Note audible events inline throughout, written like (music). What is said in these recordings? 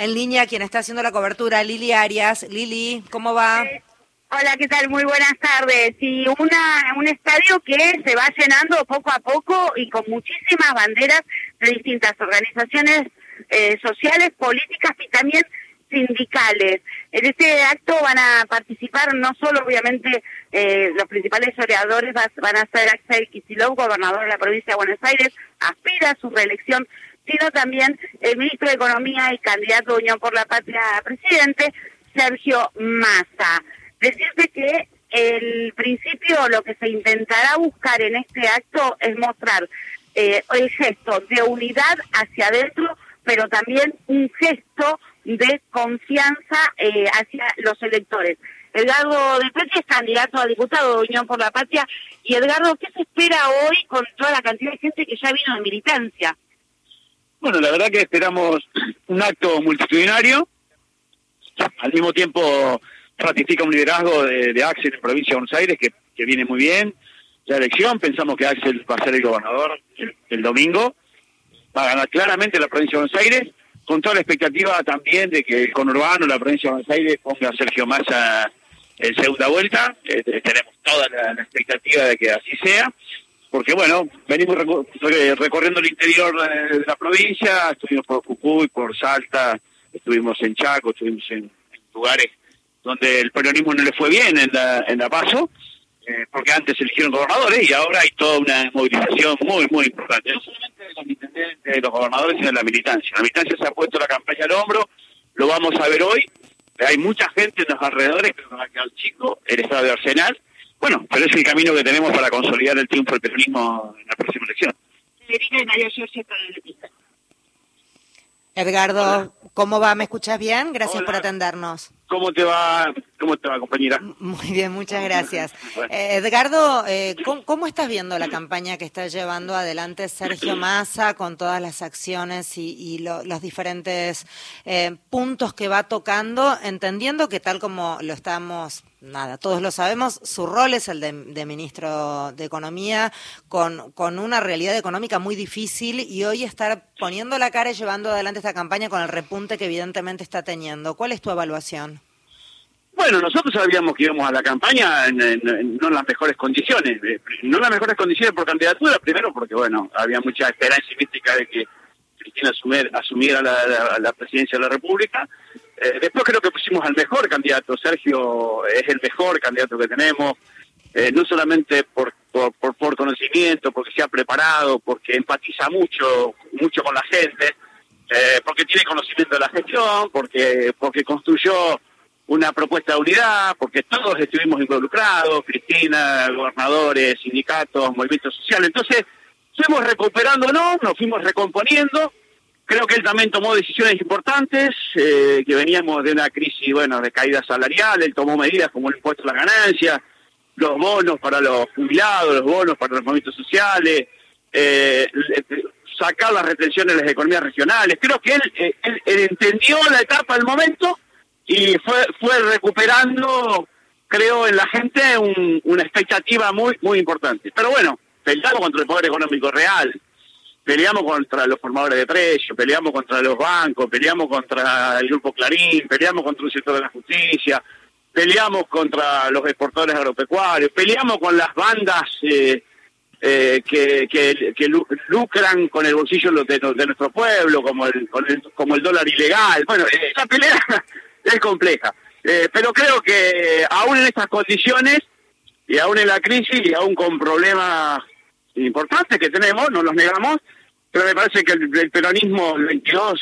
en línea quien está haciendo la cobertura, Lili Arias. Lili, ¿cómo va? Hola, ¿qué tal? Muy buenas tardes. Y una, un estadio que se va llenando poco a poco y con muchísimas banderas de distintas organizaciones eh, sociales, políticas y también sindicales. En este acto van a participar no solo, obviamente, eh, los principales oradores van a ser Axel Kicillof, gobernador de la provincia de Buenos Aires, aspira a su reelección, sino también el ministro de Economía y candidato de Unión por la Patria presidente, Sergio Massa. Decirte que el principio, lo que se intentará buscar en este acto es mostrar eh, el gesto de unidad hacia adentro, pero también un gesto de confianza eh, hacia los electores. Edgardo de Petri es candidato a diputado de Unión por la Patria. Y Edgardo, ¿qué se espera hoy con toda la cantidad de gente que ya vino de militancia? Bueno, la verdad que esperamos un acto multitudinario. Al mismo tiempo ratifica un liderazgo de, Axel en provincia de Buenos Aires que, que, viene muy bien. La elección, pensamos que Axel va a ser el gobernador el domingo. Va a ganar claramente la provincia de Buenos Aires con toda la expectativa también de que con Urbano la provincia de Buenos Aires ponga a Sergio Massa en segunda vuelta. Eh, tenemos toda la, expectativa de que así sea, porque bueno, venimos recorriendo el interior de la provincia, estuvimos por Jujuy, por Salta, estuvimos en Chaco, estuvimos en, lugares donde el peronismo no le fue bien en la, en la PASO, eh, porque antes eligieron gobernadores y ahora hay toda una movilización muy, muy importante. No solamente de los intendentes, de los gobernadores, sino de la militancia. La militancia se ha puesto la campaña al hombro, lo vamos a ver hoy. Hay mucha gente en los alrededores que nos ha quedado chico, el estado de Arsenal. Bueno, pero es el camino que tenemos para consolidar el triunfo del peronismo en la próxima elección. Edgardo, ¿cómo va? ¿Me escuchas bien? Gracias por atendernos. ¿Cómo te va, cómo te va, compañera? Muy bien, muchas gracias. (laughs) Eh, Edgardo, eh, ¿cómo, estás viendo la campaña que está llevando adelante Sergio (clears throat) Massa con todas las acciones y, los diferentes eh, puntos que va tocando, entendiendo que tal como lo estamos nada, todos lo sabemos, su rol es el de, ministro de Economía, con, con, una realidad económica muy difícil y hoy estar poniendo la cara y llevando adelante esta campaña con el repunte que evidentemente está teniendo. ¿Cuál es tu evaluación? Bueno, nosotros sabíamos que íbamos a la campaña en, no en las mejores condiciones, eh, no en las mejores condiciones por candidatura, primero porque, bueno, había mucha esperanza y mística de que Cristina asumiera la presidencia de la República, eh, después creo que pusimos al mejor candidato. Sergio es el mejor candidato que tenemos, eh, no solamente por, por, conocimiento, porque se ha preparado, porque empatiza mucho, mucho con la gente, eh, porque tiene conocimiento de la gestión, porque, porque construyó una propuesta de unidad, porque todos estuvimos involucrados, Cristina, gobernadores, sindicatos, movimientos sociales. Entonces, fuimos recuperándonos, nos fuimos recomponiendo Creo que él también tomó decisiones importantes, eh, que veníamos de una crisis, bueno, de caída salarial, él tomó medidas como el impuesto a la ganancia, los bonos para los jubilados, los bonos para los movimientos sociales, eh, sacar las retenciones de las economías regionales. Creo que él, eh, él, entendió la etapa del momento y fue, fue recuperando, creo, en la gente una expectativa muy, muy importante. Pero bueno, peleamos contra el poder económico real, peleamos contra los formadores de precios, peleamos contra los bancos, peleamos contra el grupo Clarín, peleamos contra el sector de la justicia, peleamos contra los exportadores agropecuarios, peleamos con las bandas eh, eh, que, que, lucran con el bolsillo de, nuestro pueblo, como el, como el dólar ilegal. Bueno, esa pelea es compleja, eh, pero creo que aún en estas condiciones, y aún en la crisis, y aún con problemas importantes que tenemos, no los negamos, pero me parece que el, peronismo el 22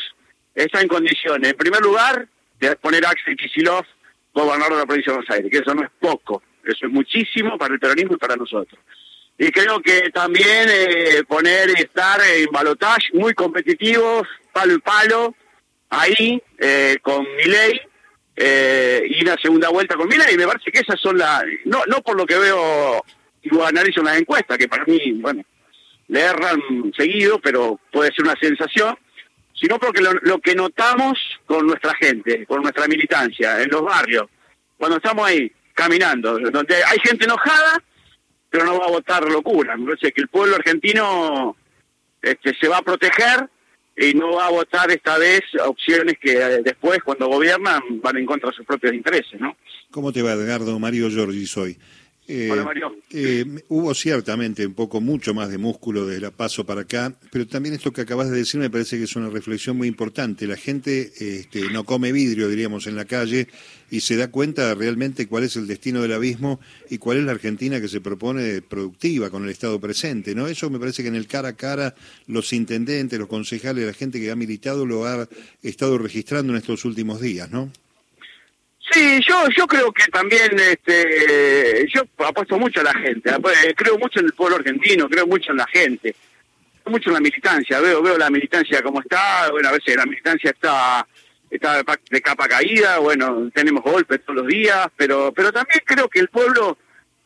está en condiciones, en primer lugar, de poner a Axel Kicillof gobernador de la provincia de Buenos Aires, que eso no es poco, eso es muchísimo para el peronismo y para nosotros. Y creo que también eh, poner y estar en balotaje muy competitivos, palo y palo, ahí, eh, con Milei, eh, y una segunda vuelta con Milei, me parece que esas son las, no, no por lo que veo y analizo las encuestas, que para mí, bueno, le erran seguido, pero puede ser una sensación, sino porque lo, que notamos con nuestra gente, con nuestra militancia, en los barrios, cuando estamos ahí caminando, donde hay gente enojada, pero no va a votar locura. Me parece que el pueblo argentino este, se va a proteger y no va a votar esta vez opciones que eh, después, cuando gobiernan, van en contra de sus propios intereses, ¿no? ¿Cómo te va, Edgardo? Mario Giorgi soy. Eh, Hola, Mario. Eh, hubo ciertamente un poco mucho más de músculo desde la paso para acá, pero también esto que acabas de decir me parece que es una reflexión muy importante. La gente este, no come vidrio, diríamos, en la calle y se da cuenta realmente cuál es el destino del abismo y cuál es la Argentina que se propone productiva con el Estado presente. ¿no? Eso me parece que en el cara a cara los intendentes, los concejales, la gente que ha militado lo ha estado registrando en estos últimos días, ¿no? Sí, yo yo creo que también este yo apuesto mucho a la gente, creo mucho en el pueblo argentino, creo mucho en la gente, mucho en la militancia, veo veo la militancia como está, bueno, a veces la militancia está está de capa caída, bueno, tenemos golpes todos los días, pero pero también creo que el pueblo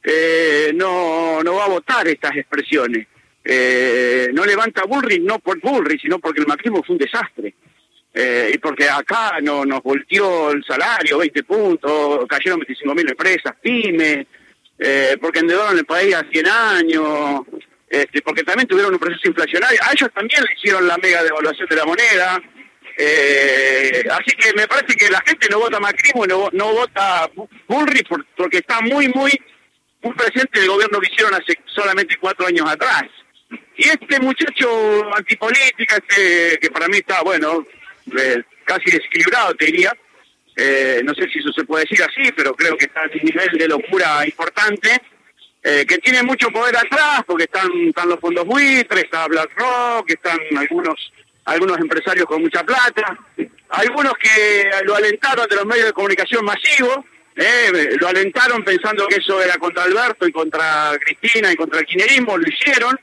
eh, no no va a votar estas expresiones. Eh, no levanta Bullrich no por Bullrich, sino porque el macrismo fue un desastre. Eh, y porque acá no, nos volteó el salario, 20 puntos, cayeron 25 mil empresas, pymes, eh, porque endeudaron el país a 100 años, este, porque también tuvieron un proceso inflacionario. A ellos también le hicieron la mega devaluación de la moneda. Eh, así que me parece que la gente no vota Macrismo, no, no vota Bullrich porque está muy, muy, muy presente el gobierno que hicieron hace solamente cuatro años atrás. Y este muchacho antipolítica, este, que para mí está, bueno, eh, casi desequilibrado, te diría. Eh, no sé si eso se puede decir así, pero creo que está en un nivel de locura importante, eh, que tiene mucho poder atrás, porque están, están los fondos buitres, está BlackRock, están algunos algunos empresarios con mucha plata, algunos que lo alentaron de los medios de comunicación masivos, lo alentaron pensando que eso era contra Alberto y contra Cristina y contra el kirchnerismo, lo hicieron,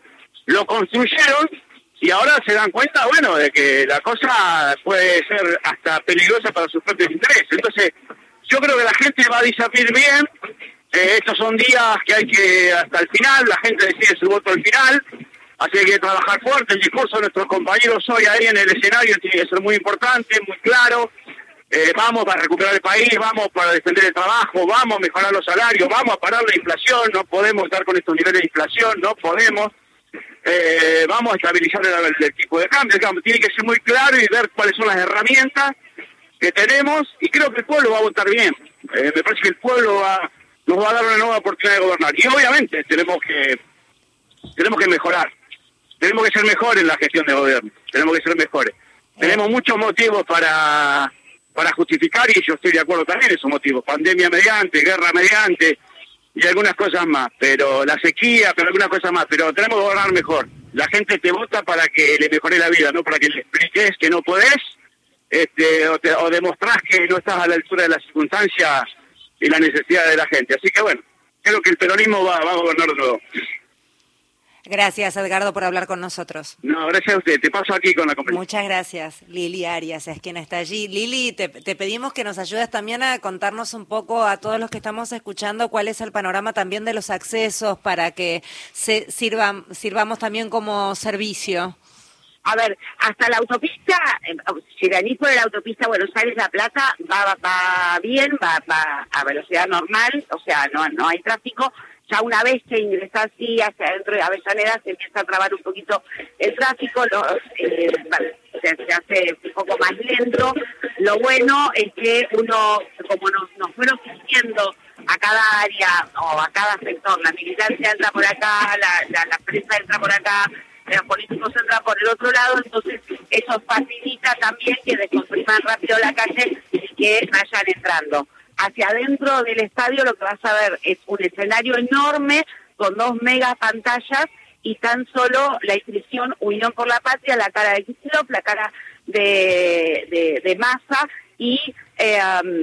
lo construyeron y ahora se dan cuenta, bueno, de que la cosa puede ser hasta peligrosa para sus propios intereses. Entonces, yo creo que la gente va a disapir bien. Eh, estos son días que hay que, hasta el final, la gente decide su voto al final. Así que hay que trabajar fuerte. El discurso de nuestros compañeros hoy ahí en el escenario tiene que ser muy importante, muy claro. Eh, vamos para recuperar el país, vamos para defender el trabajo, vamos a mejorar los salarios, vamos a parar la inflación, no podemos estar con estos niveles de inflación, no podemos eh, vamos a estabilizar el, tipo de cambio. Tiene que ser muy claro y ver cuáles son las herramientas que tenemos y creo que el pueblo va a votar bien. Eh, me parece que el pueblo nos va a dar una nueva oportunidad de gobernar. Y obviamente tenemos que tenemos que mejorar. Tenemos que ser mejores en la gestión de gobierno. Tenemos que ser mejores. Tenemos muchos motivos para para justificar y yo estoy de acuerdo también en esos motivos. Pandemia mediante, guerra mediante, y algunas cosas más, pero la sequía, pero algunas cosas más, pero tenemos que gobernar mejor. La gente te vota para que le mejore la vida, no para que le expliques que no podés, este, o, te, o demostrás que no estás a la altura de las circunstancias y la necesidad de la gente. Así que bueno, creo que el peronismo va, va a gobernar de. Gracias, Edgardo, por hablar con nosotros. No, gracias a usted. Te paso aquí con la compañía. Muchas gracias. Lili Arias es quien está allí. Lili, te, pedimos que nos ayudes también a contarnos un poco a todos los que estamos escuchando cuál es el panorama también de los accesos para que se sirvan, sirvamos también como servicio. A ver, hasta la autopista, eh, si venís por la autopista Buenos Aires-La Plata, va, va, bien, va, va a velocidad normal, o sea, no, no hay tráfico ya una vez que ingresas así hacia adentro de Avellaneda se empieza a trabar un poquito el tráfico, eh, se, hace un poco más lento. Lo bueno es que uno, como nos, nos fueron diciendo a cada área o a cada sector, la militancia entra por acá, la, la, prensa entra por acá, los políticos entran por el otro lado, entonces eso facilita también que descompriman rápido la calle y que vayan entrando hacia adentro del estadio lo que vas a ver es un escenario enorme con dos mega pantallas y tan solo la inscripción Unión por la Patria, la cara de Kicillof, la cara de, de, Massa. Y eh,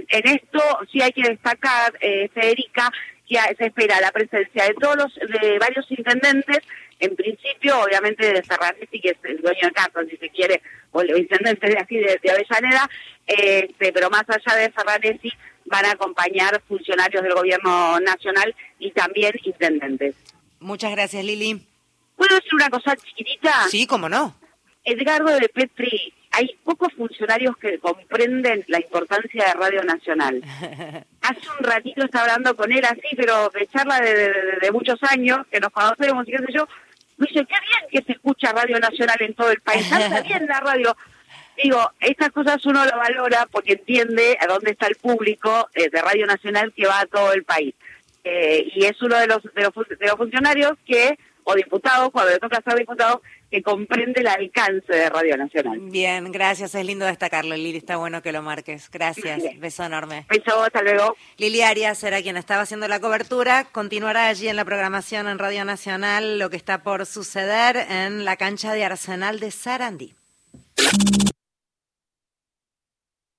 en esto sí hay que destacar, eh, Federica, que se espera la presencia de todos los, de varios intendentes, en principio, obviamente, de Ferraretti, que es el dueño de casa, si se quiere, o el intendente de así de, Avellaneda, este, pero más allá de Ferraretti, van a acompañar funcionarios del gobierno nacional y también intendentes. Muchas gracias, Lili. ¿Puedo decir una cosa chiquitita? Sí, cómo no. Edgardo de Petri, hay pocos funcionarios que comprenden la importancia de Radio Nacional. (laughs) Hace un ratito estaba hablando con él así, pero de charla de, muchos años, que nos conocemos y qué sé yo, Me dice, qué bien que se escucha Radio Nacional en todo el país, anda (laughs) bien la radio. Digo, estas cosas uno lo valora porque entiende a dónde está el público eh, de Radio Nacional que va a todo el país. Eh, y es uno de los, de los, de los funcionarios que, o diputados, cuando le toca ser diputado, que comprende el alcance de Radio Nacional. Bien, gracias. Es lindo destacarlo, Lili. Está bueno que lo marques. Gracias. Beso enorme. Beso, hasta luego. Lili Arias era quien estaba haciendo la cobertura. Continuará allí en la programación en Radio Nacional lo que está por suceder en la cancha de Arsenal de Sarandí.